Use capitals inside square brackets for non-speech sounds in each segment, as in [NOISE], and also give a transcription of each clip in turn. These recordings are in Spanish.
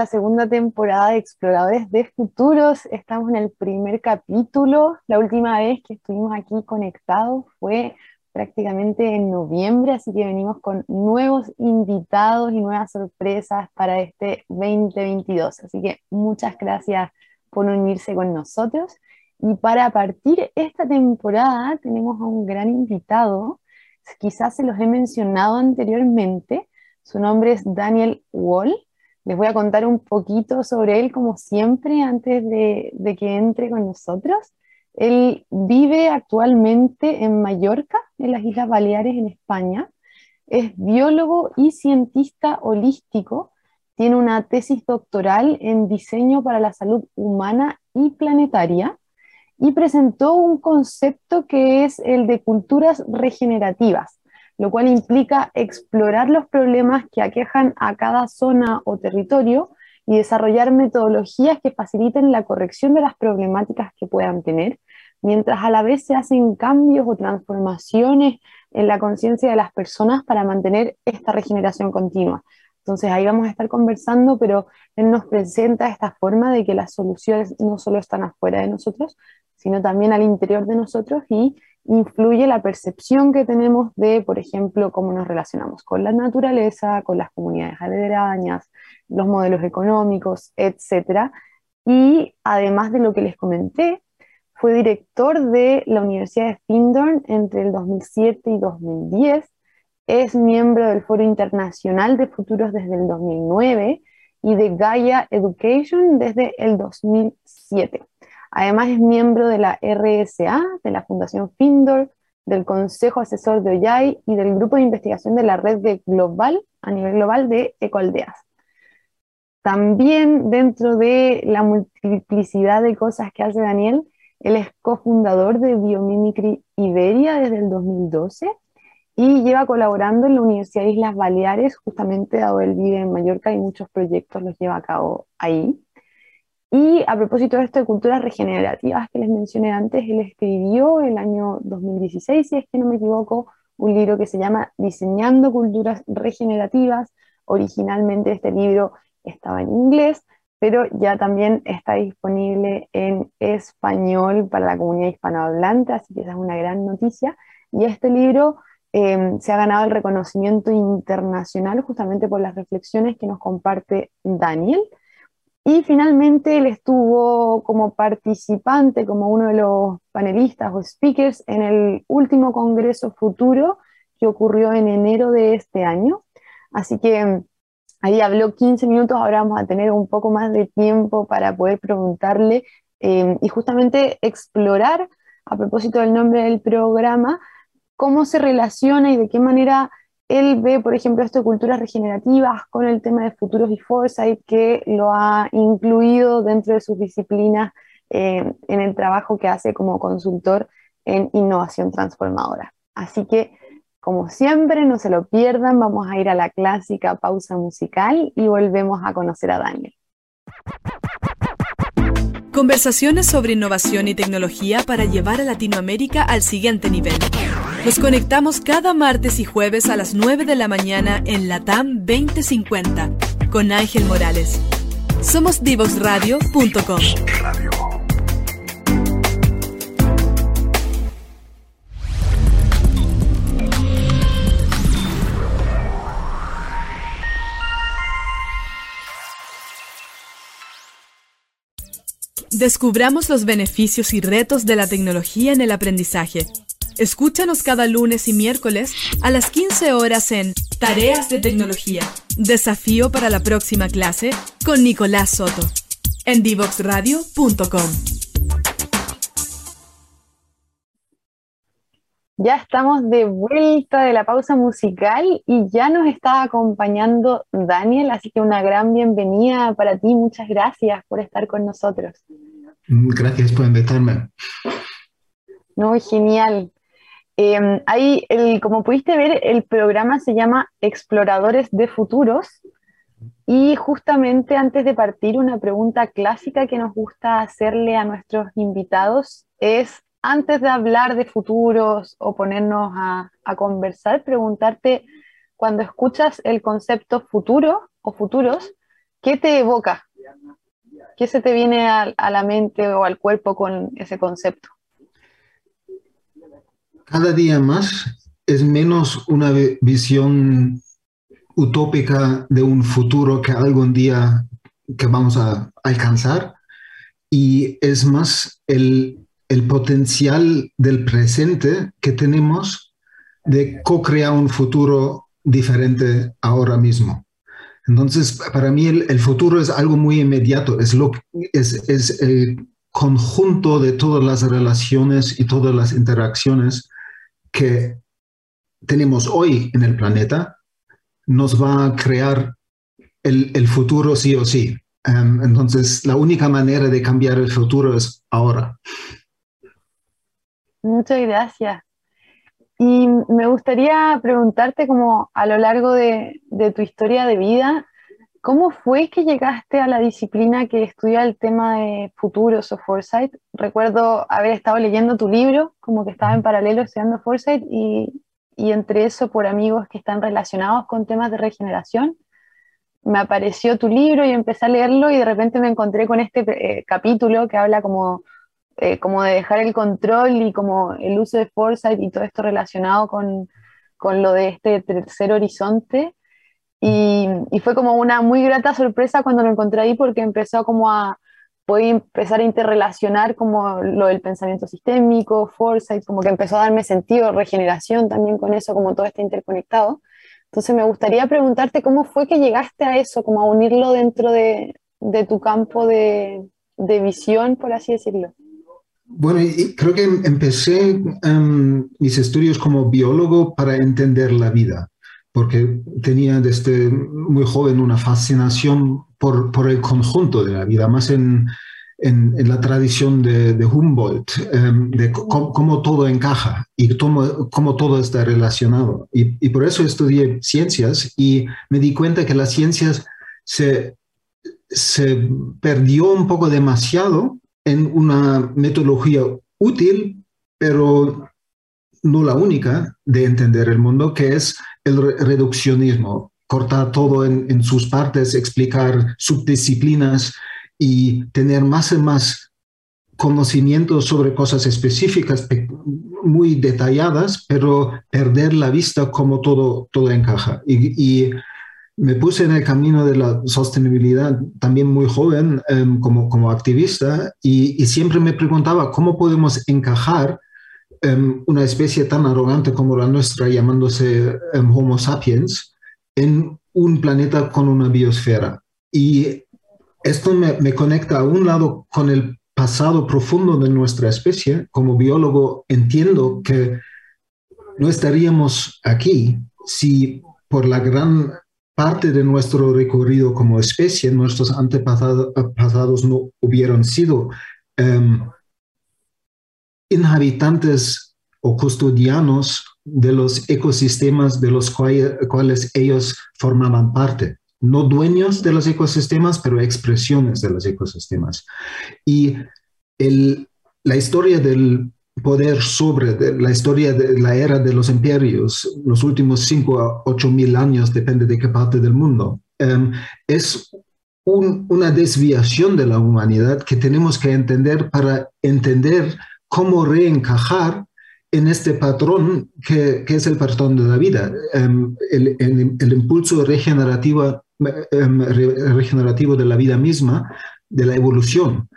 la segunda temporada de Exploradores de Futuros. Estamos en el primer capítulo. La última vez que estuvimos aquí conectados fue prácticamente en noviembre, así que venimos con nuevos invitados y nuevas sorpresas para este 2022. Así que muchas gracias por unirse con nosotros. Y para partir esta temporada tenemos a un gran invitado, quizás se los he mencionado anteriormente, su nombre es Daniel Wall. Les voy a contar un poquito sobre él, como siempre, antes de, que entre con nosotros. Él vive actualmente en Mallorca, en las Islas Baleares, en España. Es biólogo y cientista holístico. Tiene una tesis doctoral en diseño para la salud humana y planetaria y presentó un concepto que es el de culturas regenerativas lo cual implica explorar los problemas que aquejan a cada zona o territorio y desarrollar metodologías que faciliten la corrección de las problemáticas que puedan tener, mientras a la vez se hacen cambios o transformaciones en la conciencia de las personas para mantener esta regeneración continua. Entonces ahí vamos a estar conversando, pero él nos presenta esta forma de que las soluciones no solo están afuera de nosotros, sino también al interior de nosotros y influye la percepción que tenemos de, por ejemplo, cómo nos relacionamos con la naturaleza, con las comunidades aledañas, los modelos económicos, etc. Y además de lo que les comenté, fue director de la Universidad de Findorn entre el 2007 y 2010, es miembro del Foro Internacional de Futuros desde el 2009 y de Gaia Education desde el 2007. Además es miembro de la RSA, de la Fundación Findor, del Consejo Asesor de OYAI y del Grupo de Investigación de la Red Global, a nivel global, de Ecoaldeas. También dentro de la multiplicidad de cosas que hace Daniel, él es cofundador de Biomimicry Iberia desde el 2012 y lleva colaborando en la Universidad de Islas Baleares, justamente dado él vive en Mallorca y muchos proyectos los lleva a cabo ahí. Y a propósito de esto de culturas regenerativas que les mencioné antes, él escribió el año 2016, si es que no me equivoco, un libro que se llama Diseñando Culturas Regenerativas. Originalmente este libro estaba en inglés, pero ya también está disponible en español para la comunidad hispanohablante, así que es una gran noticia. Y este libro em, se ha ganado el reconocimiento internacional justamente por las reflexiones que nos comparte Daniel y finalmente él estuvo como participante, como uno de los panelistas o speakers en el último Congreso Futuro que ocurrió en enero de este año. Así que ahí habló 15 minutos, ahora vamos a tener un poco más de tiempo para poder preguntarle em, y justamente explorar, a propósito del nombre del programa, cómo se relaciona y de qué manera él ve, por ejemplo, esto de culturas regenerativas con el tema de futuros y foresight, que lo ha incluido dentro de sus disciplinas eh, en el trabajo que hace como consultor en innovación transformadora. Así que, como siempre, no se lo pierdan, vamos a ir a la clásica pausa musical y volvemos a conocer a Daniel. Conversaciones sobre innovación y tecnología para llevar a Latinoamérica al siguiente nivel. Nos conectamos cada martes y jueves a las 9 de la mañana en Latam 2050 con Ángel Morales. Somos divoxradio.com. Descubramos los beneficios y retos de la tecnología en el aprendizaje Escúchanos cada lunes y miércoles a las 15 horas en Tareas de Tecnología. Desafío para la próxima clase con Nicolás Soto en divoxradio.com. Ya estamos de vuelta de la pausa musical y ya nos está acompañando Daniel, así que una gran bienvenida para ti. Muchas gracias por estar con nosotros. Gracias por invitarme. No, genial. Ahí, el, como pudiste ver, el programa se llama Exploradores de Futuros y justamente antes de partir, una pregunta clásica que nos gusta hacerle a nuestros invitados es, antes de hablar de futuros o ponernos a, a conversar, preguntarte cuando escuchas el concepto futuro o futuros, ¿qué te evoca? ¿Qué se te viene a la mente o al cuerpo con ese concepto? Cada día más es menos una visión utópica de un futuro que algún día que vamos a alcanzar y es más el, el potencial del presente que tenemos de co-crear un futuro diferente ahora mismo. Entonces, para mí el, el, futuro es algo muy inmediato, es, lo, es, es el conjunto de todas las relaciones y todas las interacciones que tenemos hoy en el planeta, nos va a crear el, el futuro sí o sí. Um, entonces, la única manera de cambiar el futuro es ahora. Muchas gracias. Y me gustaría preguntarte como a lo largo de, de, tu historia de vida, ¿cómo fue que llegaste a la disciplina que estudia el tema de futuros o foresight? Recuerdo haber estado leyendo tu libro, como que estaba en paralelo estudiando foresight y, y entre eso por amigos que están relacionados con temas de regeneración me apareció tu libro y empecé a leerlo y de repente me encontré con este eh, capítulo que habla como, eh, como de dejar el control y como el uso de foresight y todo esto relacionado con, con lo de este tercer horizonte. Y, y, fue como una muy grata sorpresa cuando lo encontré ahí porque empezó como a poder empezar a interrelacionar como lo del pensamiento sistémico, foresight, como que empezó a darme sentido, regeneración también con eso, como todo está interconectado. Entonces me gustaría preguntarte cómo fue que llegaste a eso, como a unirlo dentro de, de tu campo de, de, visión, por así decirlo. Bueno, creo que empecé um, mis estudios como biólogo para entender la vida, porque tenía desde muy joven una fascinación por, por el conjunto de la vida, más en, en, la tradición de, Humboldt, um, de cómo todo encaja y cómo, cómo todo está relacionado. Y, y, por eso estudié ciencias y me di cuenta que las ciencias se, se perdió un poco demasiado en una metodología útil, pero no la única de entender el mundo, que es el reduccionismo, cortar todo en, sus partes, explicar subdisciplinas, y tener más y más conocimientos sobre cosas específicas, muy detalladas, pero perder la vista como todo, todo encaja. Y, me puse en el camino de la sostenibilidad también muy joven um, como, como activista y, siempre me preguntaba cómo podemos encajar um, una especie tan arrogante como la nuestra, llamándose um, Homo sapiens, en un planeta con una biosfera. Y esto me, me, conecta a un lado con el pasado profundo de nuestra especie. Como biólogo entiendo que no estaríamos aquí si por la gran parte de nuestro recorrido como especie nuestros antepasados no hubieran sido um, inhabitantes o custodianos de los ecosistemas de los cuales, ellos formaban parte no dueños de los ecosistemas, pero expresiones de los ecosistemas. Y el, la historia del poder sobre de la historia de la era de los imperios, los últimos 5 a 8 mil años, depende de qué parte del mundo, um, es un, una desviación de la humanidad que tenemos que entender para entender cómo reencajar en este patrón que, que, es el patrón de la vida, um, el, el, el, impulso regenerativo um, regenerativo de la vida misma, de la evolución.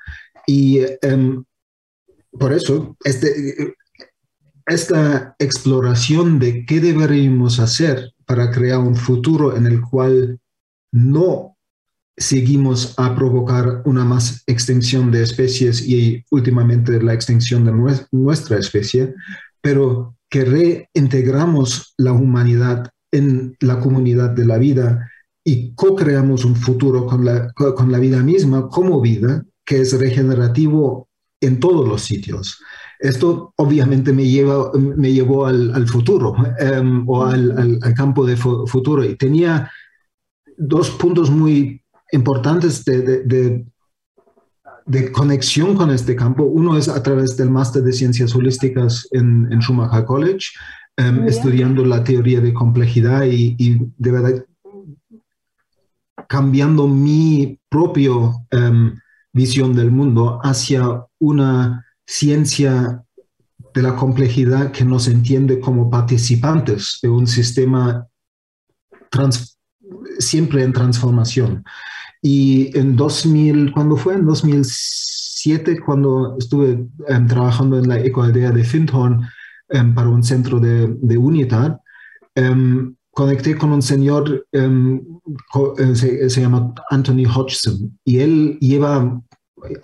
Y um, por eso, este, esta exploración de qué deberíamos hacer para crear un futuro en el cual no seguimos a provocar una más extinción de especies y últimamente la extinción de nuestra especie, pero que reintegramos la humanidad en la comunidad de la vida y co-creamos un futuro con la, con la vida misma como vida, que es regenerativo en todos los sitios. Esto obviamente me, lleva, me llevó al, al futuro um, o al, al, al, campo de fu futuro y tenía dos puntos muy importantes de, de, de, de, conexión con este campo. Uno es a través del máster de ciencias holísticas en, en Schumacher College, em, estudiando la teoría de complejidad y, de verdad cambiando mi propia em, visión del mundo hacia una ciencia de la complejidad que nos entiende como participantes de un sistema siempre en transformación. Y en 2000, cuando fue en 2007, cuando estuve em, trabajando en la ecoaldea de Findhorn em, para un centro de, de unidad, em, conecté con un señor, eh, se, se, llama Anthony Hodgson, y él lleva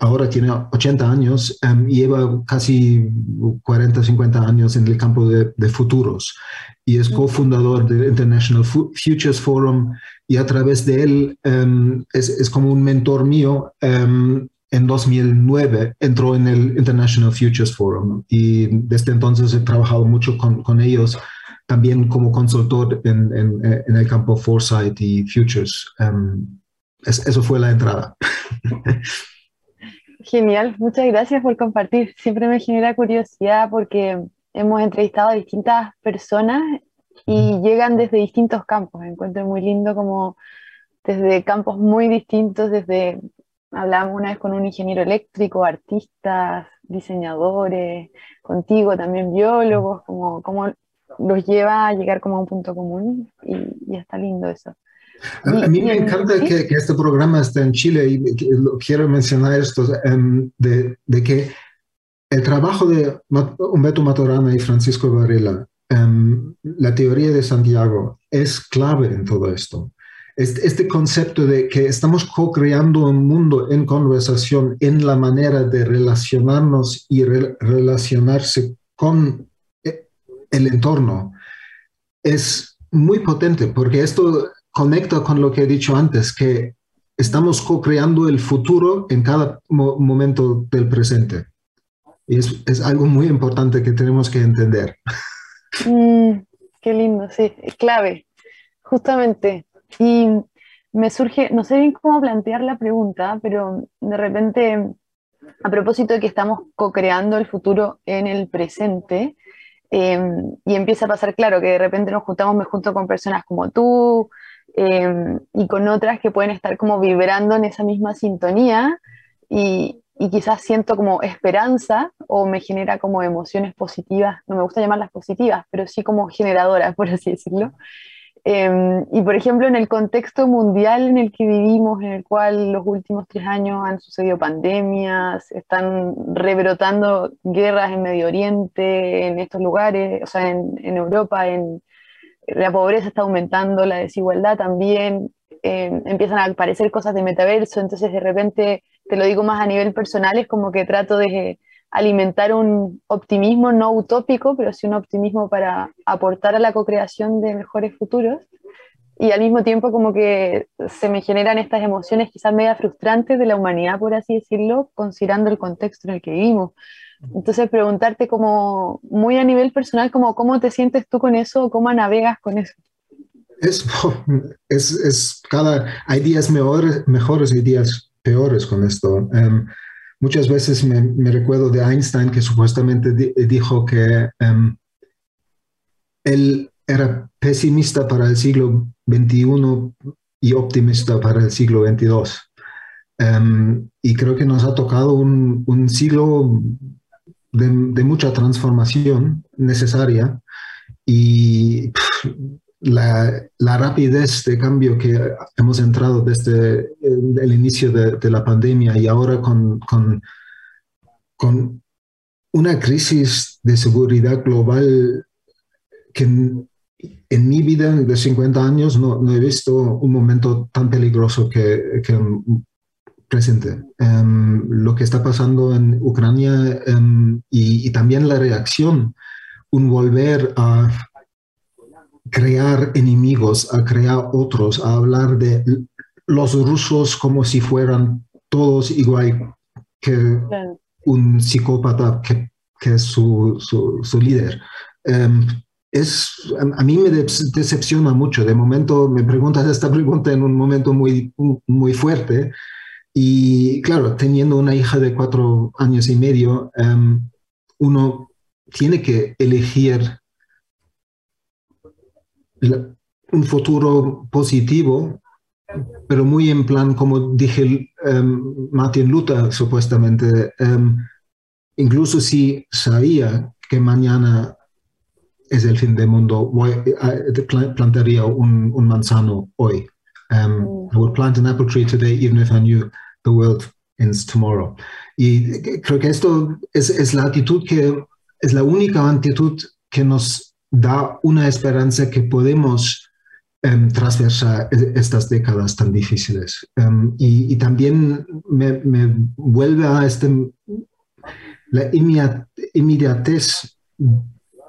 ahora tiene 80 años y lleva casi 40, 50 años en el campo de, futuros y es cofundador del International Futures Forum y a través de él em, es, es, como un mentor mío. Em, en 2009 entró en el International Futures Forum y desde entonces he trabajado mucho con, con ellos también como consultor en, en, en, el campo Foresight y Futures. eso fue la entrada. [LAUGHS] Genial, muchas gracias por compartir. Siempre me genera curiosidad porque hemos entrevistado a distintas personas y llegan desde distintos campos. Encuentro muy lindo como desde campos muy distintos, desde, hablamos una vez con un ingeniero eléctrico, artistas, diseñadores, contigo también biólogos, como, como los lleva a llegar como a un punto común y, y está lindo eso. A, mí me encanta que, este programa esté en Chile y quiero mencionar esto, em, de, que el trabajo de Humberto Maturana y Francisco Varela, la teoría de Santiago, es clave en todo esto. Este, este concepto de que estamos co-creando un mundo en conversación en la manera de relacionarnos y relacionarse con eh, el entorno es muy potente porque esto conecta con lo que he dicho antes, que estamos co-creando el futuro en cada momento del presente. Y es, es, algo muy importante que tenemos que entender. Mm, qué lindo, sí, clave, justamente. Y me surge, no sé bien cómo plantear la pregunta, pero de repente, a propósito de que estamos co-creando el futuro en el presente, em, y empieza a pasar, claro, que de repente nos juntamos, me junto con personas como tú, Em, y con otras que pueden estar como vibrando en esa misma sintonía y, y, quizás siento como esperanza o me genera como emociones positivas, no me gusta llamarlas positivas, pero sí como generadoras, [LAUGHS] por así decirlo. Em, y por ejemplo, en el contexto mundial en el que vivimos, en el cual los últimos tres años han sucedido pandemias, están rebrotando guerras en Medio Oriente, en estos lugares, o sea, en, en Europa, en, la pobreza está aumentando, la desigualdad también, eh, empiezan a aparecer cosas de metaverso, entonces de repente, te lo digo más a nivel personal, es como que trato de alimentar un optimismo no utópico, pero sí un optimismo para aportar a la co-creación de mejores futuros. Y al mismo tiempo como que se me generan estas emociones quizás media frustrantes de la humanidad, por así decirlo, considerando el contexto en el que vivimos. Entonces, preguntarte como muy a nivel personal, como cómo te sientes tú con eso, cómo navegas con eso. Es, [LAUGHS] es, es cada, hay días mejores, mejores y días peores con esto. Em, muchas veces me, recuerdo de Einstein que supuestamente dijo que um, él era pesimista para el siglo XXI y optimista para el siglo XXII. Em, y creo que nos ha tocado un, un siglo de, mucha transformación necesaria y la, rapidez de cambio que hemos entrado desde el, inicio de, la pandemia y ahora con, con, con, una crisis de seguridad global que en, mi vida de 50 años no, no, he visto un momento tan peligroso que, que presente. Em, lo que está pasando en Ucrania em, y, también la reacción, un volver a crear enemigos, a crear otros, a hablar de los rusos como si fueran todos igual que un psicópata que, que es su, su, líder. Em, es, a mí me decepciona mucho. De momento me preguntas esta pregunta en un momento muy, muy fuerte, y claro, teniendo una hija de cuatro años y medio, em, uno tiene que elegir un futuro positivo, pero muy en plan, como dije um, Martin Luther supuestamente, um, incluso si sabía que mañana es el fin del mundo, voy, uh, plantaría un, un manzano hoy. Um. I would plant an apple tree today even if I knew the world ends tomorrow. Y creo que esto es, la actitud que es la única actitud que nos da una esperanza que podemos um, transversar e, estas décadas tan difíciles. Y, y, también me, me, vuelve a este, la inmediatez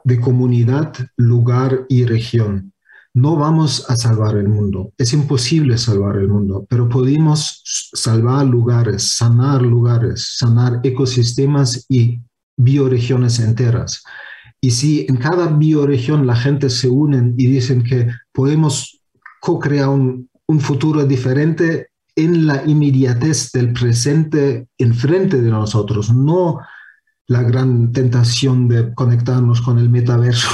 de comunidad, lugar y región. No vamos a salvar el mundo, es imposible salvar el mundo, pero podemos salvar lugares, sanar lugares, sanar ecosistemas y bioregiones enteras. Y si en cada bioregión la gente se unen y dicen que podemos co-crear un, un futuro diferente en la inmediatez del presente enfrente de nosotros, no la gran tentación de conectarnos con el metaverso,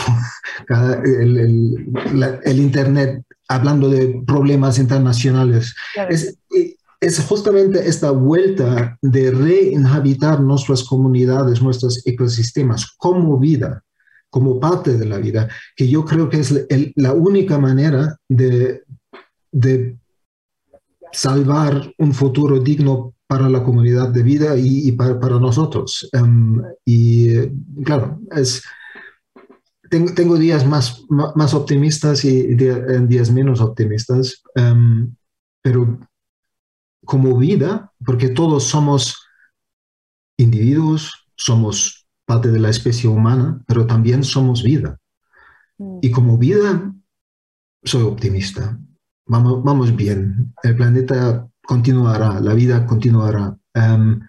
[LAUGHS] el, el, Internet, hablando de problemas internacionales. Es, es, justamente esta vuelta de reinhabitar nuestras comunidades, nuestros ecosistemas como vida, como parte de la vida, que yo creo que es la única manera de, de salvar un futuro digno para la comunidad de vida y, para, para, nosotros. Um, y claro, es, tengo, tengo días más, más optimistas y días menos optimistas, um, pero como vida, porque todos somos individuos, somos parte de la especie humana, pero también somos vida. Mm. Y como vida, soy optimista. Vamos, vamos bien. El planeta continuará, la vida continuará. Em,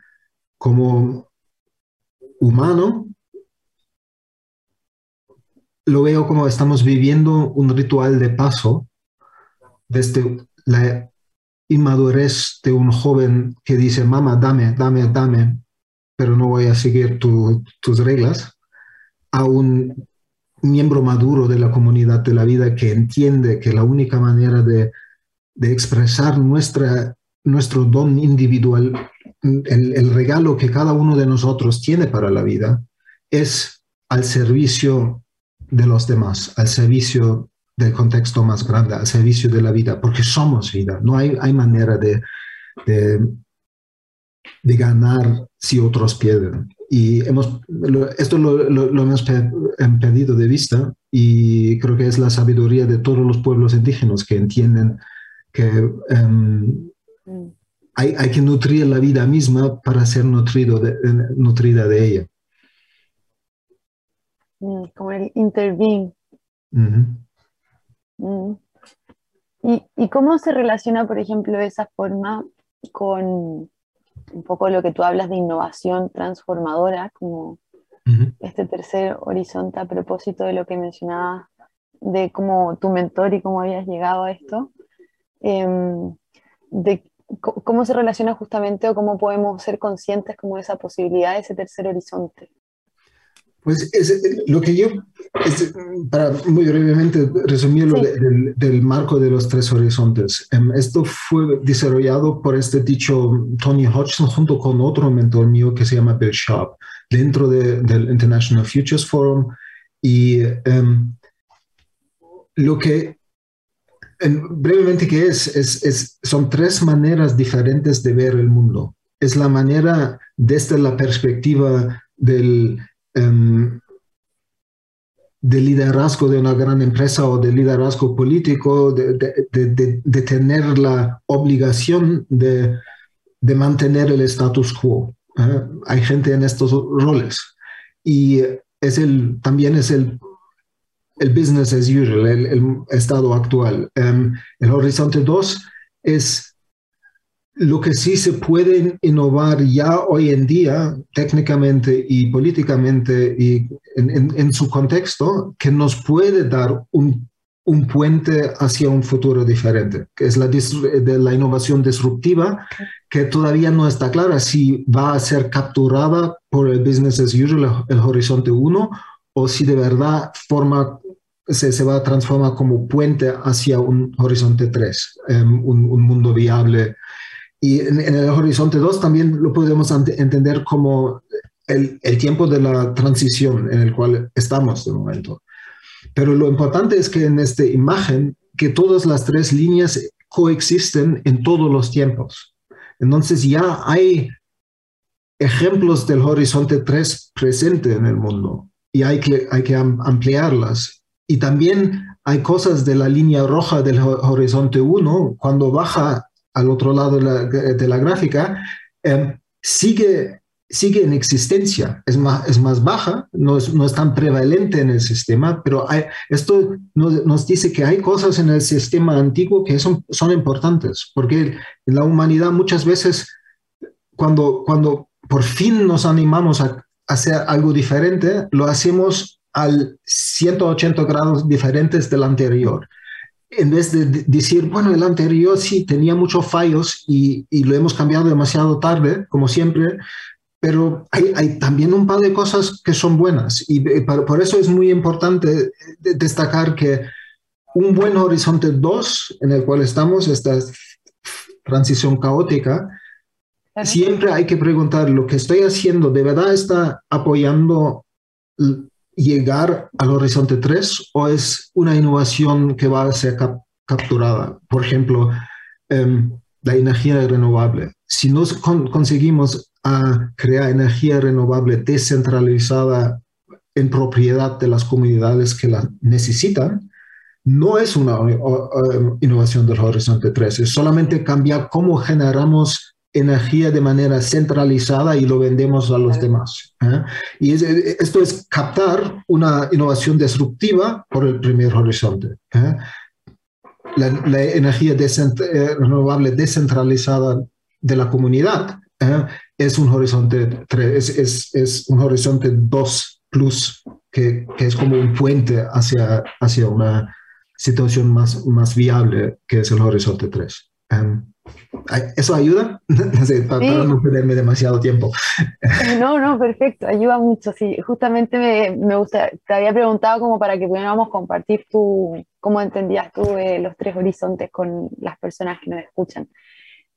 como humano, lo veo como estamos viviendo un ritual de paso desde la inmadurez de un joven que dice, mamá, dame, dame, dame, pero no voy a seguir tus reglas, a un miembro maduro de la comunidad de la vida que entiende que la única manera de, de expresar nuestra nuestro don individual, el, regalo que cada uno de nosotros tiene para la vida, es al servicio de los demás, al servicio del contexto más grande, al servicio de la vida, porque somos vida. No hay, hay manera de, de, ganar si otros pierden. Y hemos, esto lo, lo, hemos pedido de vista y creo que es la sabiduría de todos los pueblos indígenas que entienden que Mm. Hay, hay, que nutrir la vida misma para ser nutrido de, nutrida de ella. Mm, como el intervene. Mm. ¿Y, ¿Y, cómo se relaciona, por ejemplo, esa forma con un poco lo que tú hablas de innovación transformadora, como este tercer horizonte a propósito de lo que mencionabas de cómo tu mentor y cómo habías llegado a esto? Eh, de ¿Cómo se relaciona justamente o cómo podemos ser conscientes como de esa posibilidad, de ese tercer horizonte? Pues lo que yo, para muy brevemente resumirlo del, marco de los tres horizontes, em, esto fue desarrollado por este dicho Tony Hodgson junto con otro mentor mío que se llama Bill Sharp, dentro del International Futures Forum. Y um, lo que brevemente, ¿qué es? Es, Son tres maneras diferentes de ver el mundo. Es la manera desde la perspectiva del, um, liderazgo de una gran empresa o del liderazgo político, de, tener la obligación de, mantener el status quo. ¿eh? Hay gente en estos roles. Y es el, también es el el business as usual, el, estado actual. Em, el horizonte 2 es lo que sí se puede innovar ya hoy en día, técnicamente y políticamente y en, su contexto, que nos puede dar un, un, puente hacia un futuro diferente, que es la, de la innovación disruptiva, que todavía no está clara si va a ser capturada por el business as usual, el, el horizonte 1, o si de verdad forma se, va a transformar como puente hacia un horizonte 3, em, un, mundo viable. Y en, el horizonte 2 también lo podemos entender como el, el, tiempo de la transición en el cual estamos de momento. Pero lo importante es que en esta imagen, que todas las tres líneas coexisten en todos los tiempos. Entonces ya hay ejemplos del horizonte 3 presente en el mundo y hay que, hay que ampliarlas. Y también hay cosas de la línea roja del horizonte 1, cuando baja al otro lado de la, gráfica, em, sigue, sigue en existencia, es más, es más baja, no es, no es tan prevalente en el sistema, pero esto nos, nos, dice que hay cosas en el sistema antiguo que son, son importantes, porque en la humanidad muchas veces, cuando, cuando por fin nos animamos a hacer algo diferente, lo hacemos al 180 grados diferentes del anterior. En vez de decir, bueno, el anterior sí tenía muchos fallos y, y lo hemos cambiado demasiado tarde, como siempre, pero hay, hay, también un par de cosas que son buenas y por, eso es muy importante destacar que un buen horizonte 2 en el cual estamos, esta transición caótica, siempre hay que preguntar, ¿lo que estoy haciendo de verdad está apoyando llegar al horizonte 3 o es una innovación que va a ser capturada? Por ejemplo, em, la energía renovable. Si no conseguimos a crear energía renovable descentralizada en propiedad de las comunidades que la necesitan, no es una innovación del horizonte 3, es solamente cambiar cómo generamos energía de manera centralizada y lo vendemos a los demás. ¿eh? Y esto es captar una innovación disruptiva por el primer horizonte. ¿eh? La, energía eh, renovable descentralizada de la comunidad es un horizonte 3, es, es, un horizonte 2 plus, que, que, es como un puente hacia, hacia una situación más, más viable, que es el horizonte 3. ¿Eso ayuda? [LAUGHS] No sé, para, no perderme demasiado tiempo. No, no, perfecto, ayuda mucho. Sí, justamente me, me gusta, te había preguntado como para que pudiéramos compartir tú, cómo entendías tú eh, los tres horizontes con las personas que nos escuchan.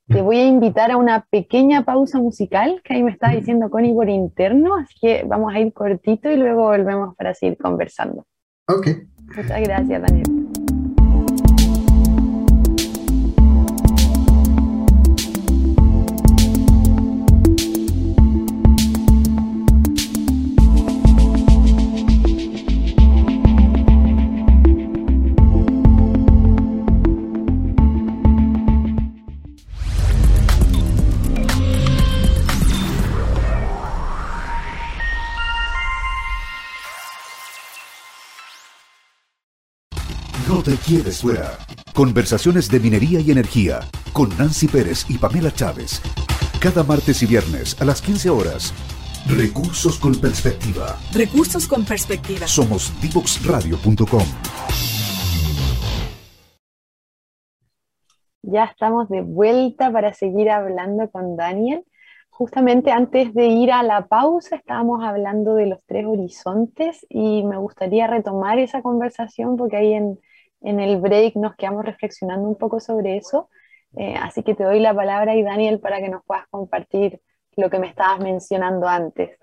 Te voy a invitar a una pequeña pausa musical que ahí me está diciendo Connie por interno, así que vamos a ir cortito y luego volvemos para seguir conversando. Ok. Muchas gracias, Daniel. Quieres fuera. Conversaciones de minería y energía con Nancy Pérez y Pamela Chávez. Cada martes y viernes a las 15 horas. Recursos con perspectiva. Recursos con perspectiva. Somos divoxradio.com. Ya estamos de vuelta para seguir hablando con Daniel. Justamente antes de ir a la pausa estábamos hablando de los tres horizontes y me gustaría retomar esa conversación porque ahí en, en el break nos quedamos reflexionando un poco sobre eso. Eh, así que te doy la palabra y Daniel para que nos puedas compartir lo que me estabas mencionando antes.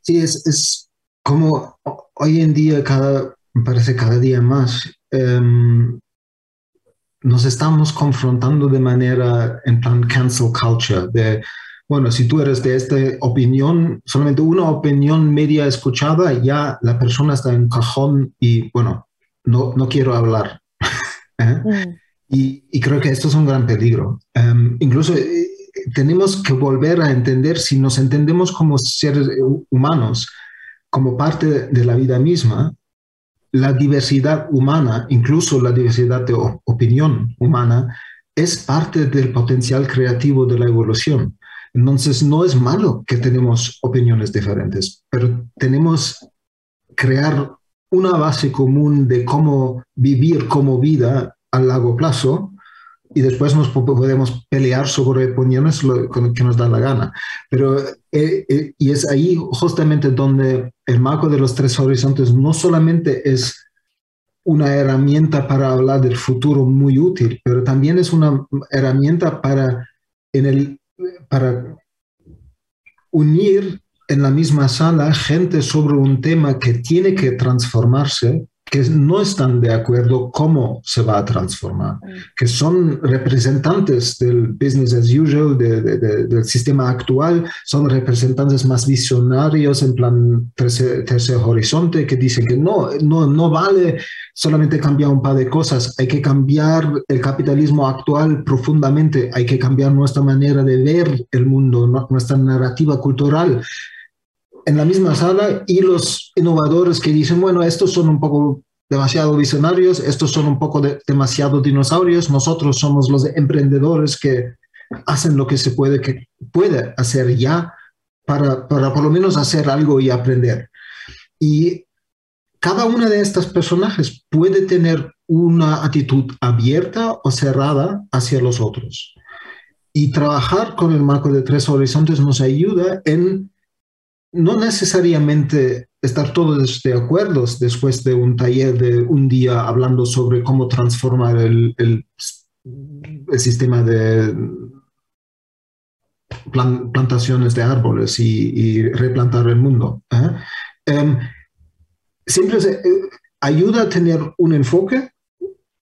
Sí, es, es como hoy en día, cada, parece cada día más, em, nos estamos confrontando de manera en plan cancel culture, de, bueno, si tú eres de esta opinión, solamente una opinión media escuchada, ya la persona está en cajón y, bueno, no, no quiero hablar. [LAUGHS] ¿eh? Mm. y, creo que esto es un gran peligro. Em, incluso eh, tenemos que volver a entender si nos entendemos como seres humanos, como parte de la vida misma, la diversidad humana, incluso la diversidad de opinión humana, es parte del potencial creativo de la evolución. Entonces, no es malo que tenemos opiniones diferentes, pero tenemos crear una base común de cómo vivir como vida a largo plazo y después nos podemos pelear sobre opiniones que nos da la gana. Pero, eh, eh, y es ahí justamente donde el marco de los tres horizontes no solamente es una herramienta para hablar del futuro muy útil, pero también es una herramienta para, en el, para unir en la misma sala gente sobre un tema que tiene que transformarse que no están de acuerdo cómo se va a transformar, mm. que son representantes del business as usual, del sistema actual, son representantes más visionarios en plan tercer, tercer, horizonte, que dicen que no, no, no vale solamente cambiar un par de cosas, hay que cambiar el capitalismo actual profundamente, hay que cambiar nuestra manera de ver el mundo, nuestra narrativa cultural en la misma sala y los innovadores que dicen, bueno, estos son un poco demasiado visionarios, estos son un poco de, demasiado dinosaurios, nosotros somos los emprendedores que hacen lo que se puede, que puede hacer ya para, para por lo menos hacer algo y aprender. Y cada una de estas personajes puede tener una actitud abierta o cerrada hacia los otros. Y trabajar con el marco de tres horizontes nos ayuda en no necesariamente estar todos de acuerdo después de un taller de un día hablando sobre cómo transformar el, sistema de plantaciones de árboles y, replantar el mundo. ¿eh? Em, siempre eh, ayuda a tener un enfoque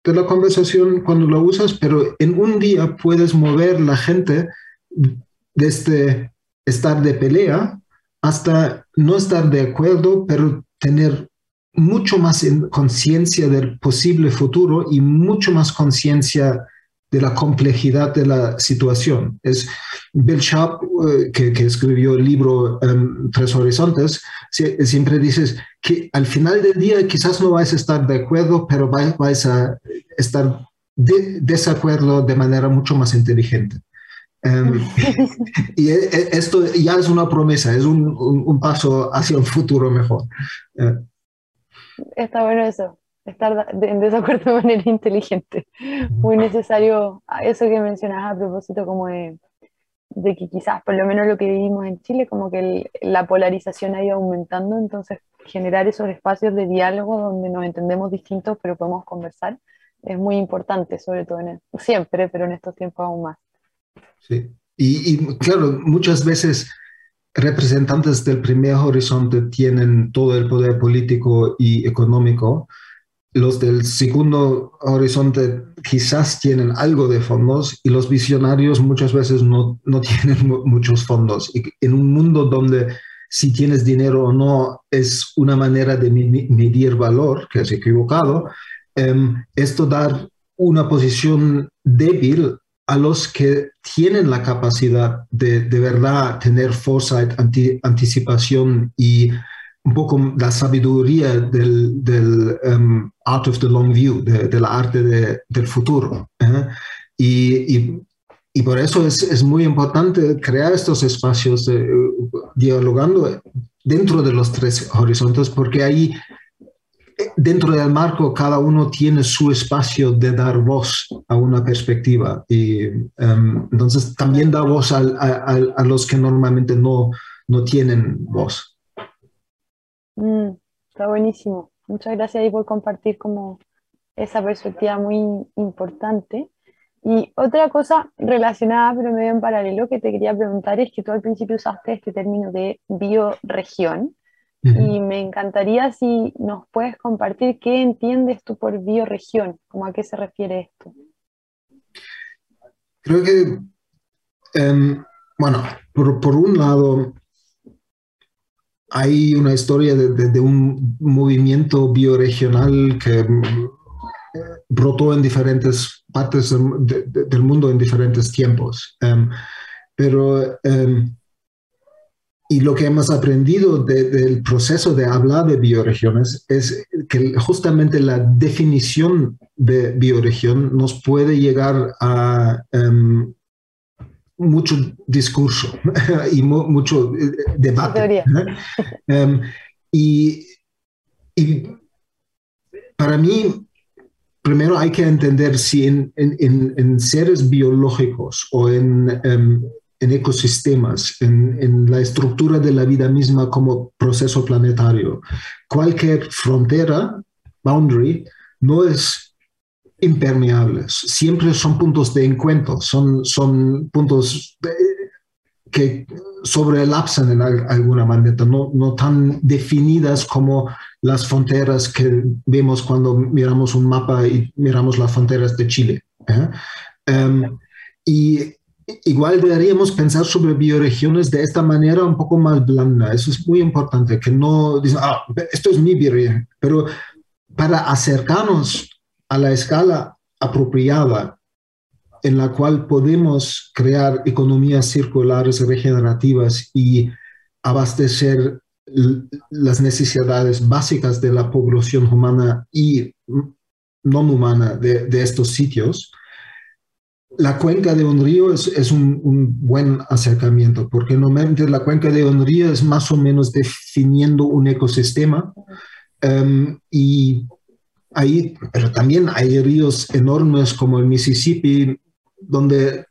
de la conversación cuando lo usas, pero en un día puedes mover la gente desde estar de pelea hasta no estar de acuerdo, pero tener mucho más conciencia del posible futuro y mucho más conciencia de la complejidad de la situación. Es Bill Sharp, eh, que, escribió el libro em, Tres Horizontes, siempre dices que al final del día quizás no vais a estar de acuerdo, pero vais, a estar de desacuerdo de manera mucho más inteligente. Em, [LAUGHS] y e, e, esto ya es una promesa, es un, paso hacia un futuro mejor. Eh. Está bueno eso, estar en desacuerdo [LAUGHS] de manera inteligente. Muy necesario eso que mencionabas a propósito como de, de, que quizás, por lo menos lo que vivimos en Chile, como que la polarización ha ido aumentando, entonces generar esos espacios de diálogo donde nos entendemos distintos pero podemos conversar es muy importante, sobre todo en siempre, pero en estos tiempos aún más. Sí. Y, claro, muchas veces representantes del primer horizonte tienen todo el poder político y económico. Los del segundo horizonte quizás tienen algo de fondos y los visionarios muchas veces no, no [LAUGHS] tienen muchos fondos. Y en un mundo donde si tienes dinero o no es una manera de medir valor, que es equivocado, em, esto da una posición débil a los que tienen la capacidad de de verdad tener foresight, anticipación y un poco la sabiduría del, del art of the long view, de, la arte del futuro. ¿eh? Y, y, por eso es, es, muy importante crear estos espacios de, dialogando dentro de los tres horizontes, porque ahí dentro del marco cada uno tiene su espacio de dar voz a una perspectiva y em, entonces también da voz a, a, los que normalmente no, no tienen voz. Mm, está buenísimo. Muchas gracias ahí por compartir como esa perspectiva muy importante. Y otra cosa relacionada, pero medio en paralelo, que te quería preguntar es que tú al principio usaste este término de bioregión. Y me encantaría si nos puedes compartir qué entiendes tú por bioregión, como a qué se refiere esto. Creo que, em, bueno, por, un lado, hay una historia de, un movimiento bioregional que mm, brotó en diferentes partes del mundo en diferentes tiempos. Em, pero em, y lo que hemos aprendido del proceso de hablar de bioregiones es que justamente la definición de bioregión nos puede llegar a um, mucho discurso [LAUGHS] y mucho eh, debate. Um, y, y, para mí, primero hay que entender si en, en, en seres biológicos o en um, en ecosistemas, en, la estructura de la vida misma como proceso planetario. Cualquier frontera, boundary, no es impermeable, siempre son puntos de encuentro, son, son puntos que sobrelapsan en alguna manera, no, no tan definidas como las fronteras que vemos cuando miramos un mapa y miramos las fronteras de Chile. ¿eh? Em, y igual deberíamos pensar sobre bioregiones de esta manera un poco más blanda. Eso es muy importante, que no dicen, ah, esto es mi bioregión, pero para acercarnos a la escala apropiada en la cual podemos crear economías circulares regenerativas y abastecer las necesidades básicas de la población humana y no humana de, estos sitios, la cuenca de un río es, un, buen acercamiento, porque normalmente la cuenca de un río es más o menos definiendo un ecosistema em, y ahí, pero también hay ríos enormes como el Mississippi, donde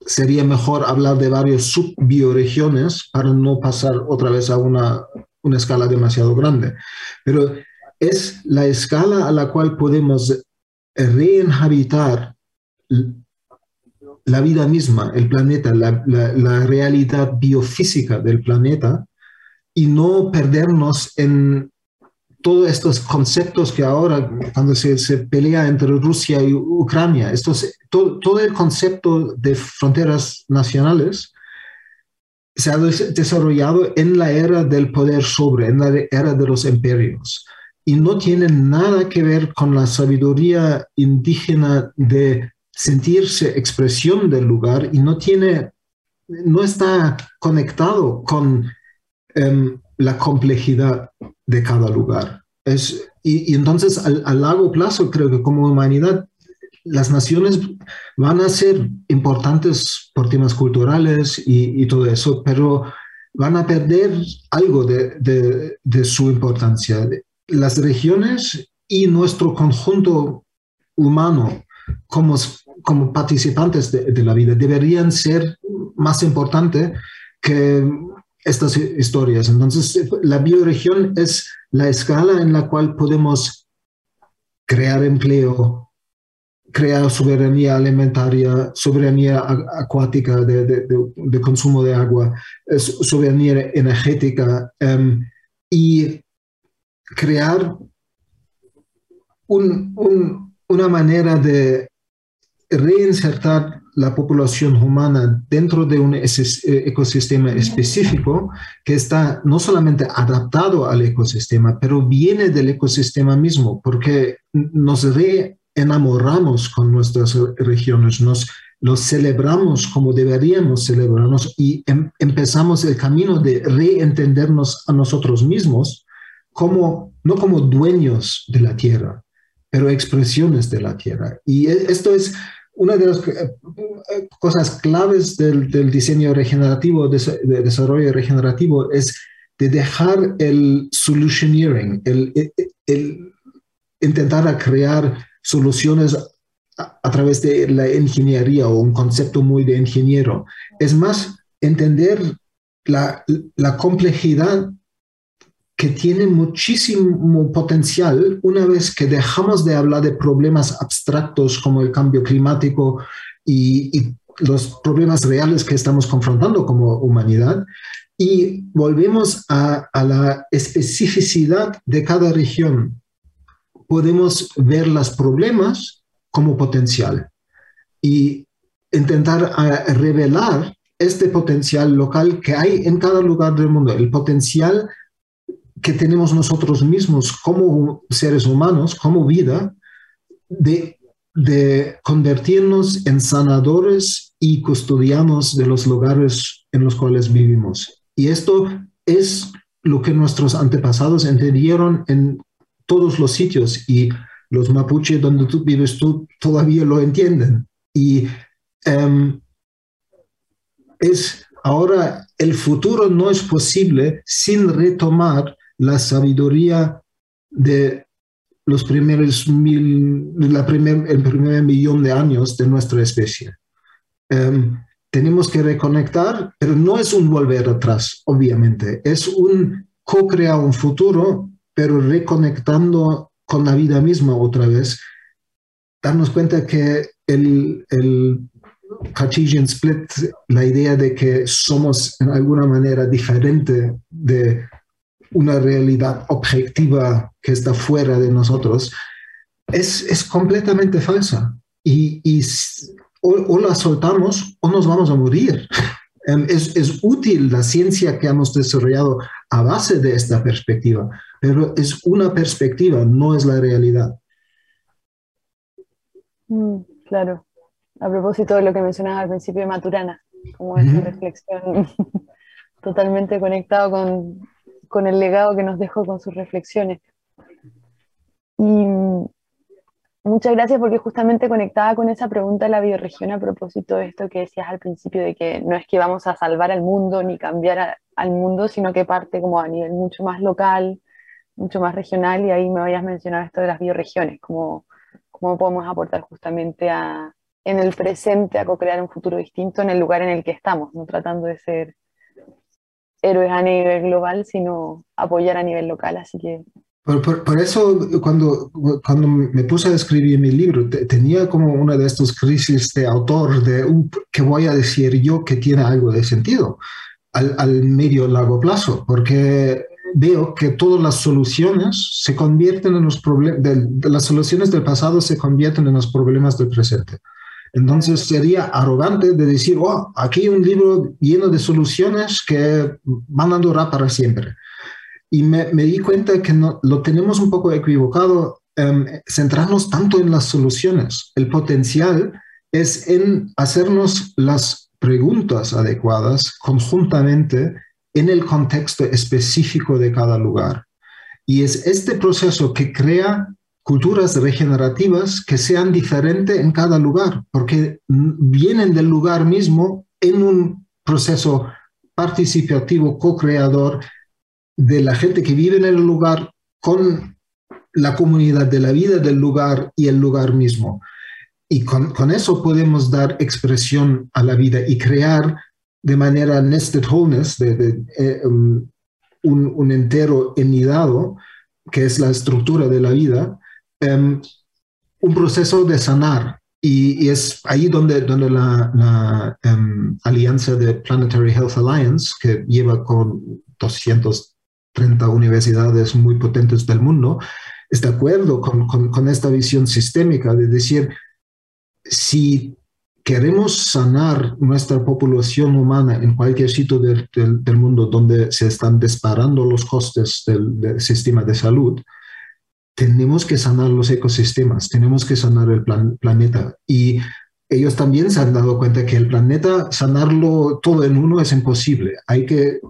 sería mejor hablar de varias subbioregiones para no pasar otra vez a una, una escala demasiado grande. Pero es la escala a la cual podemos reinhabitar la vida misma, el planeta, la, la, realidad biofísica del planeta y no perdernos en todos estos conceptos que ahora, cuando se, se pelea entre Rusia y Ucrania, estos, todo, todo, el concepto de fronteras nacionales se ha desarrollado en la era del poder sobre, en la era de los imperios, y no tiene nada que ver con la sabiduría indígena de sentirse expresión del lugar y no tiene, no está conectado con em, la complejidad de cada lugar. Es, y, entonces a largo plazo creo que como humanidad las naciones van a ser importantes por temas culturales y, todo eso, pero van a perder algo de, de, su importancia. Las regiones y nuestro conjunto humano como, como participantes de, la vida deberían ser más importante que estas historias. Entonces, la bioregión es la escala en la cual podemos crear empleo, crear soberanía alimentaria, soberanía acuática de, consumo de agua, soberanía energética em, y crear una manera de reinsertar la población humana dentro de un eh, ecosistema específico que está no solamente adaptado al ecosistema, pero viene del ecosistema mismo, porque nos reenamoramos con nuestras regiones, nos los celebramos como deberíamos celebrarnos y em, empezamos el camino de reentendernos a nosotros mismos como no como dueños de la tierra, pero expresiones de la tierra. Y e, esto es una de las eh, cosas claves del, diseño regenerativo, de, desarrollo regenerativo, es de dejar el solutioneering, el, el, intentar crear soluciones a, través de la ingeniería o un concepto muy de ingeniero. Es más, entender la, la complejidad que tiene muchísimo potencial una vez que dejamos de hablar de problemas abstractos como el cambio climático y, los problemas reales que estamos confrontando como humanidad y volvemos a, la especificidad de cada región. Podemos ver los problemas como potencial y intentar revelar este potencial local que hay en cada lugar del mundo, el potencial que tenemos nosotros mismos como seres humanos, como vida, de, de convertirnos en sanadores y custodianos de los lugares en los cuales vivimos. Y esto es lo que nuestros antepasados entendieron en todos los sitios y los mapuche donde tú vives tú todavía lo entienden. Y em, es ahora el futuro no es posible sin retomar la sabiduría de los primeros mil, la primer, el primer millón de años de nuestra especie. Em, tenemos que reconectar, pero no es un volver atrás, obviamente, es un co-crear un futuro, pero reconectando con la vida misma otra vez, darnos cuenta que el, el Cartesian Split, la idea de que somos en alguna manera diferente de una realidad objetiva que está fuera de nosotros, es, es completamente falsa. Y, y o, la soltamos o nos vamos a morir. [LAUGHS] Em, es, es, útil la ciencia que hemos desarrollado a base de esta perspectiva, pero es una perspectiva, no es la realidad. Mm, claro. A propósito de lo que mencionabas al principio de Maturana, como esa reflexión [LAUGHS] totalmente conectado con, con el legado que nos dejó con sus reflexiones. Y Muchas gracias porque justamente conectaba con esa pregunta de la bioregión a propósito de esto que decías al principio, de que no es que vamos a salvar al mundo ni cambiar al mundo, sino que parte como a nivel mucho más local, mucho más regional, y ahí me vayas a mencionar esto de las bioregiones, cómo, cómo podemos aportar justamente a, en el presente a co-crear un futuro distinto en el lugar en el que estamos, no tratando de ser héroes a nivel global, sino apoyar a nivel local. Así que por, eso cuando, cuando me puse a escribir mi libro, tenía como una de estas crisis de autor de uh, qué voy a decir yo que tiene algo de sentido al, al medio largo plazo, porque veo que todas las soluciones se convierten en los problemas, las soluciones del pasado se convierten en los problemas del presente. Entonces sería arrogante de decir, oh, aquí hay un libro lleno de soluciones que van a durar para siempre y me, di cuenta que no, lo tenemos un poco equivocado, em, centrarnos tanto en las soluciones. El potencial es en hacernos las preguntas adecuadas conjuntamente en el contexto específico de cada lugar. Y es este proceso que crea culturas regenerativas que sean diferentes en cada lugar, porque vienen del lugar mismo en un proceso participativo, co-creador, de la gente que vive en el lugar con la comunidad de la vida del lugar y el lugar mismo. Y con, eso podemos dar expresión a la vida y crear de manera nested wholeness, de, eh, um, un, entero enidado, que es la estructura de la vida, em, un proceso de sanar. Y, es ahí donde, donde la, em, alianza de Planetary Health Alliance, que lleva con 200 30 universidades muy potentes del mundo, está de acuerdo con, con, esta visión sistémica de decir, si queremos sanar nuestra población humana en cualquier sitio del, del, mundo donde se están disparando los costes del, del, sistema de salud, tenemos que sanar los ecosistemas, tenemos que sanar el plan, planeta. Y ellos también se han dado cuenta que el planeta, sanarlo todo en uno es imposible. Hay que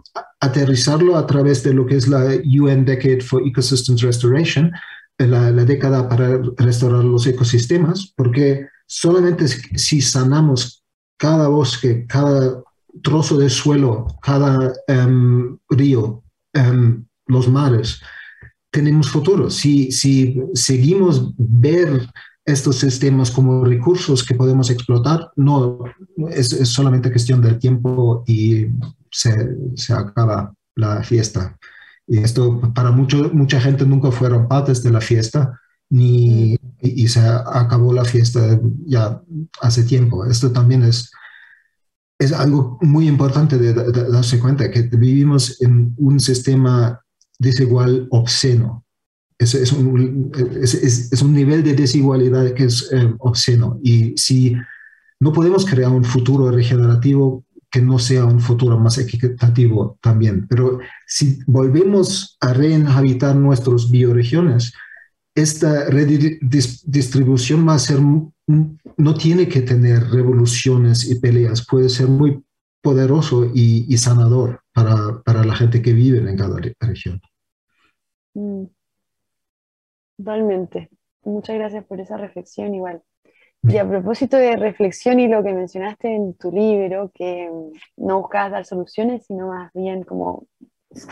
aterrizarlo a través de lo que es la UN Decade for Ecosystems Restoration, la, la década para restaurar los ecosistemas, porque solamente si sanamos cada bosque, cada trozo de suelo, cada em, río, em, los mares, tenemos futuro. Si, si seguimos ver estos sistemas como recursos que podemos explotar, no es, solamente cuestión del tiempo y se, se, acaba la fiesta. Y esto para mucho, mucha gente nunca fueron partes de la fiesta ni, y, se acabó la fiesta ya hace tiempo. Esto también es, es algo muy importante de, de darse cuenta, que vivimos en un sistema desigual obsceno. Es, un, es, un, nivel de desigualdad que es eh, obsceno. Y si no podemos crear un futuro regenerativo que no sea un futuro más equitativo también, pero si volvemos a reinhabitar nuestras bioregiones, esta redistribución va a ser, no tiene que tener revoluciones y peleas, puede ser muy poderoso y, sanador para, para, la gente que vive en cada región. Mm. Totalmente. Muchas gracias por esa reflexión igual. Y a propósito de reflexión y lo que mencionaste en tu libro, que no buscabas dar soluciones, sino más bien como,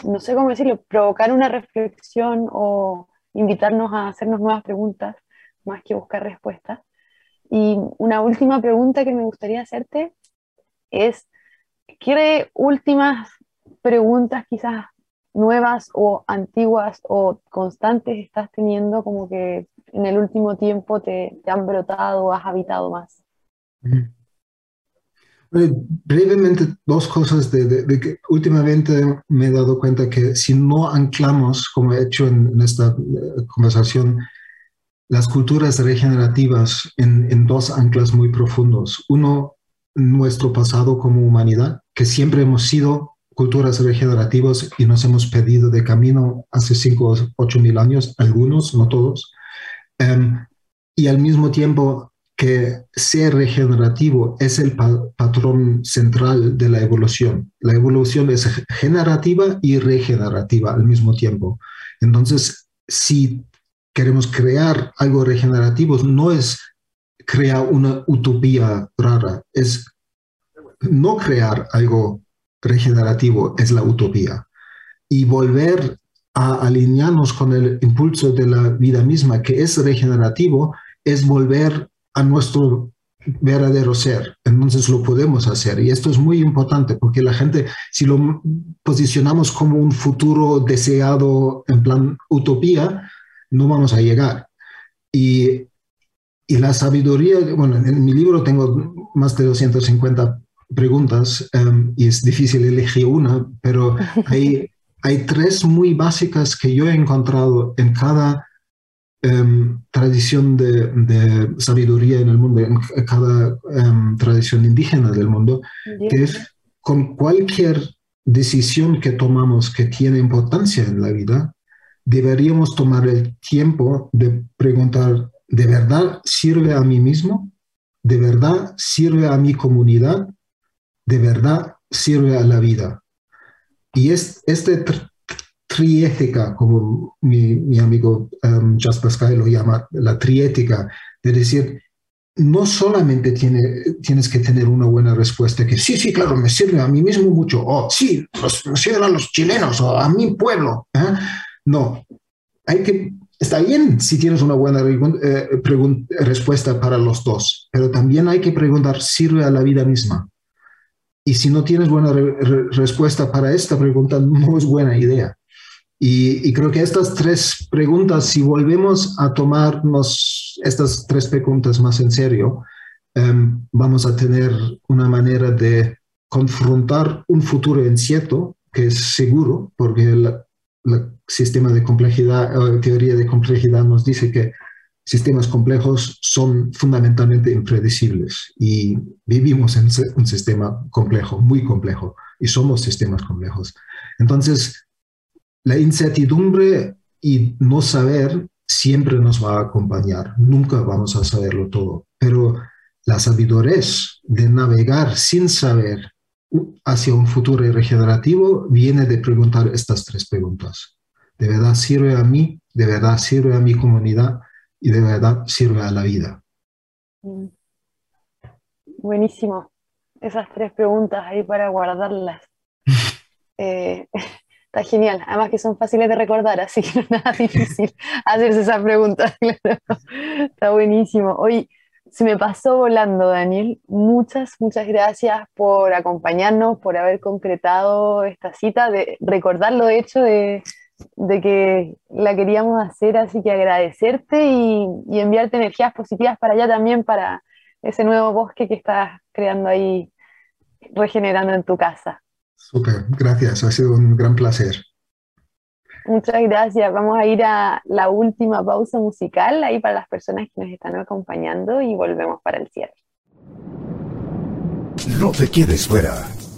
no sé cómo decirlo, provocar una reflexión o invitarnos a hacernos nuevas preguntas, más que buscar respuestas. Y una última pregunta que me gustaría hacerte es, ¿qué últimas preguntas quizás nuevas o antiguas o constantes estás teniendo como que en el último tiempo te, han brotado o has habitado más? brevemente, dos cosas de, que últimamente me he dado cuenta que si no anclamos, como he hecho en, esta eh, conversación, las culturas regenerativas en, en, dos anclas muy profundos. Uno, nuestro pasado como humanidad, que siempre hemos sido culturas regenerativas y nos hemos pedido de camino hace 5 o 8 mil años, algunos, no todos. Em, y al mismo tiempo que ser regenerativo es el patrón central de la evolución. La evolución es generativa y regenerativa al mismo tiempo. Entonces, si queremos crear algo regenerativo, no es crear una utopía rara, es no crear algo regenerativo, es la utopía. Y volver a alinearnos con el impulso de la vida misma, que es regenerativo, es volver a nuestro verdadero ser. Entonces lo podemos hacer. Y esto es muy importante porque la gente, si lo posicionamos como un futuro deseado en plan utopía, no vamos a llegar. Y, y la sabiduría, bueno, en mi libro tengo más de 250 preguntas em, y es difícil elegir una, pero hay, [LAUGHS] hay tres muy básicas que yo he encontrado en cada Em, tradición de, sabiduría en el mundo, en cada em, tradición indígena del mundo, que es con cualquier decisión que tomamos que tiene importancia en la vida, deberíamos tomar el tiempo de preguntar, ¿de verdad sirve a mí mismo? ¿De verdad sirve a mi comunidad? ¿De verdad sirve a la vida? Y es, este triética, como mi, amigo um, Sky lo llama, la triética, de decir, no solamente tiene, tienes que tener una buena respuesta que sí, sí, claro, me sirve a mí mismo mucho, o sí, me sirve a los chilenos o a mi pueblo. ¿eh? No, hay que, está bien si tienes una buena eh, respuesta para los dos, pero también hay que preguntar, ¿sirve a la vida misma? Y si no tienes buena respuesta para esta pregunta, no es buena idea. Y, creo que estas tres preguntas, si volvemos a tomarnos estas tres preguntas más en serio, em, vamos a tener una manera de confrontar un futuro incierto, que es seguro, porque el sistema de complejidad, la teoría de complejidad nos dice que sistemas complejos son fundamentalmente impredecibles y vivimos en un sistema complejo, muy complejo, y somos sistemas complejos. Entonces, la incertidumbre y no saber siempre nos va a acompañar, nunca vamos a saberlo todo, pero la sabiduría de navegar sin saber hacia un futuro regenerativo viene de preguntar estas tres preguntas. ¿De verdad sirve a mí? ¿De verdad sirve a mi comunidad? ¿Y de verdad sirve a la vida? Mm. Buenísimo. Esas tres preguntas ahí para guardarlas. [LAUGHS] eh, [LAUGHS] Está genial, además que son fáciles de recordar, así que [LAUGHS] no es nada difícil hacerse esa pregunta. Está buenísimo. Hoy se me pasó volando, Daniel. Muchas, muchas gracias por acompañarnos, por haber concretado esta cita, de recordarlo de hecho de, que la queríamos hacer, así que agradecerte y, y enviarte energías positivas para allá también, para ese nuevo bosque que estás creando ahí, regenerando en tu casa. Súper, gracias, ha sido un gran placer. Muchas gracias. Vamos a ir a la última pausa musical ahí para las personas que nos están acompañando y volvemos para el cierre. No te quedes fuera.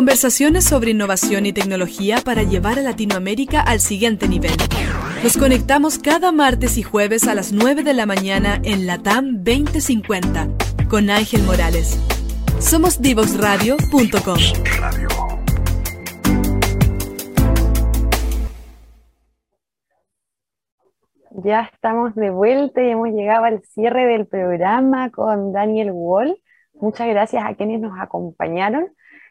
Conversaciones sobre innovación y tecnología para llevar a Latinoamérica al siguiente nivel. Nos conectamos cada martes y jueves a las 9 de la mañana en Latam 2050 con Ángel Morales. Somos divoxradio.com. Ya estamos de vuelta y hemos llegado al cierre del programa con Daniel Wall. Muchas gracias a quienes nos acompañaron.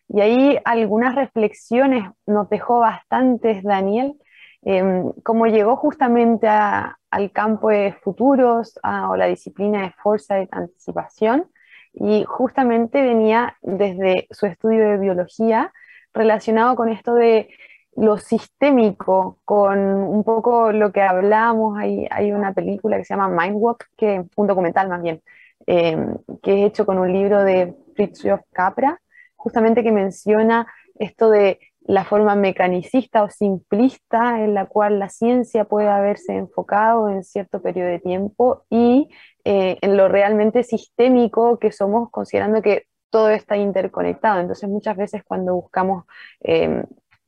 Y ahí algunas reflexiones nos dejó bastantes, Daniel, eh, como llegó justamente al campo de futuros o la disciplina de foresight, anticipación, y justamente venía desde su estudio de biología relacionado con esto de lo sistémico, con un poco lo que hablamos, hay, hay una película que se llama Mindwalk, que, un documental más bien, eh, que es hecho con un libro de Fritjof Capra, justamente que menciona esto de la forma mecanicista o simplista en la cual la ciencia puede haberse enfocado en cierto periodo de tiempo y eh, en lo realmente sistémico que somos, considerando que todo está interconectado. Entonces muchas veces cuando buscamos eh,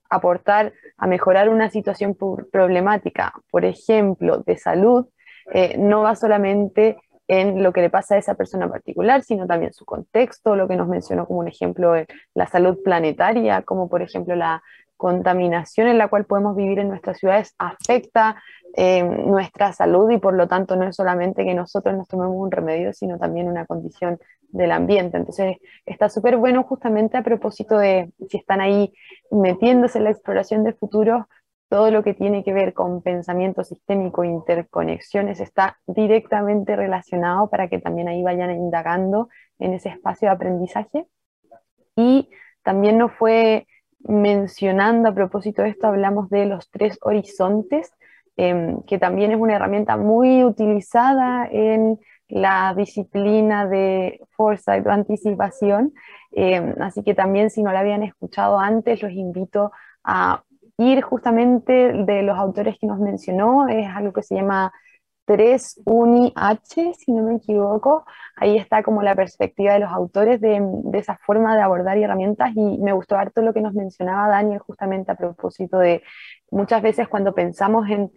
aportar a mejorar una situación problemática, por ejemplo, de salud, eh, no va solamente en lo que le pasa a esa persona particular, sino también su contexto, lo que nos mencionó como un ejemplo la salud planetaria, como por ejemplo la contaminación en la cual podemos vivir en nuestras ciudades afecta eh, nuestra salud y por lo tanto no es solamente que nosotros nos tomemos un remedio, sino también una condición del ambiente. Entonces está súper bueno justamente a propósito de si están ahí metiéndose en la exploración de futuros, todo lo que tiene que ver con pensamiento sistémico interconexiones está directamente relacionado para que también ahí vayan indagando en ese espacio de aprendizaje. Y también nos fue mencionando a propósito de esto, hablamos de los tres horizontes, em, que también es una herramienta muy utilizada en la disciplina de foresight o anticipación. Em, así que también si no la habían escuchado antes, los invito a justamente de los autores que nos mencionó, es algo que se llama 3 Uni H, si no me equivoco. Ahí está como la perspectiva de los autores de, esa forma de abordar herramientas y me gustó harto lo que nos mencionaba Daniel justamente a propósito de muchas veces cuando pensamos en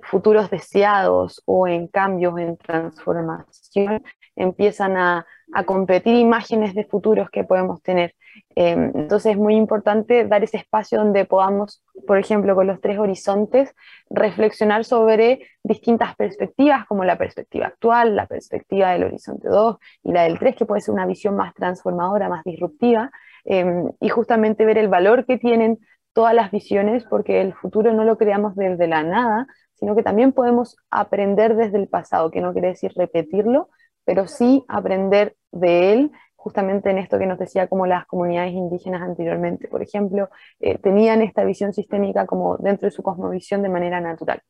futuros deseados o en cambios, en transformación, empiezan a competir imágenes de futuros que podemos tener. Em, entonces es muy importante dar ese espacio donde podamos, por ejemplo, con los tres horizontes, reflexionar sobre distintas perspectivas, como la perspectiva actual, la perspectiva del horizonte 2 y la del 3, que puede ser una visión más transformadora, más disruptiva, em, y justamente ver el valor que tienen todas las visiones, porque el futuro no lo creamos desde la nada, sino que también podemos aprender desde el pasado, que no quiere decir repetirlo, pero sí aprender de él, justamente en esto que nos decía como las comunidades indígenas anteriormente, por ejemplo, eh, tenían esta visión sistémica como dentro de su cosmovisión de manera natural.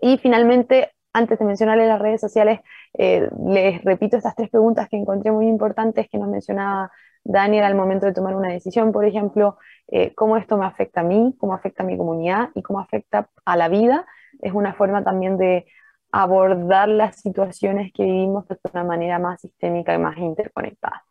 Y finalmente, antes de mencionarle las redes sociales, eh, les repito estas tres preguntas que encontré muy importantes que nos mencionaba Daniel al momento de tomar una decisión, por ejemplo, eh, cómo esto me afecta a mí, cómo afecta a mi comunidad y cómo afecta a la vida. Es una forma también de abordar las situaciones que vivimos de una manera más sistémica y más interconectada.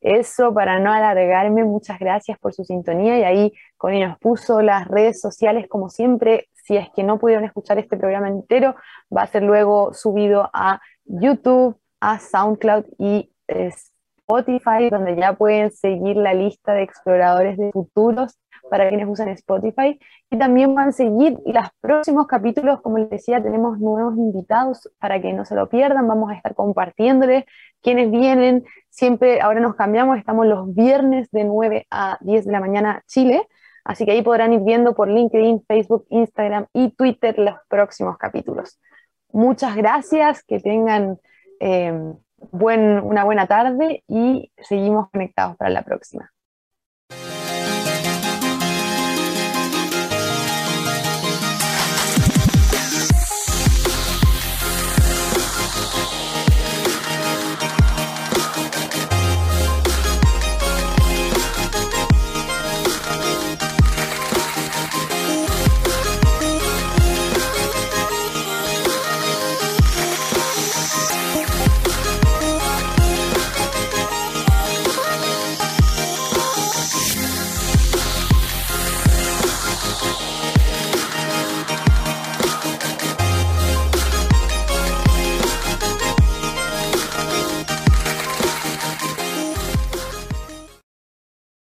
Eso para no alargarme, muchas gracias por su sintonía y ahí con nos puso las redes sociales como siempre, si es que no pudieron escuchar este programa entero, va a ser luego subido a YouTube, a SoundCloud y Spotify, donde ya pueden seguir la lista de exploradores de futuros para quienes usan Spotify. Y también van a seguir los próximos capítulos, como les decía, tenemos nuevos invitados para que no se lo pierdan. Vamos a estar compartiéndoles quienes vienen. Siempre, ahora nos cambiamos, estamos los viernes de 9 a 10 de la mañana Chile. Así que ahí podrán ir viendo por LinkedIn, Facebook, Instagram y Twitter los próximos capítulos. Muchas gracias, que tengan eh, buen, una buena tarde y seguimos conectados para la próxima.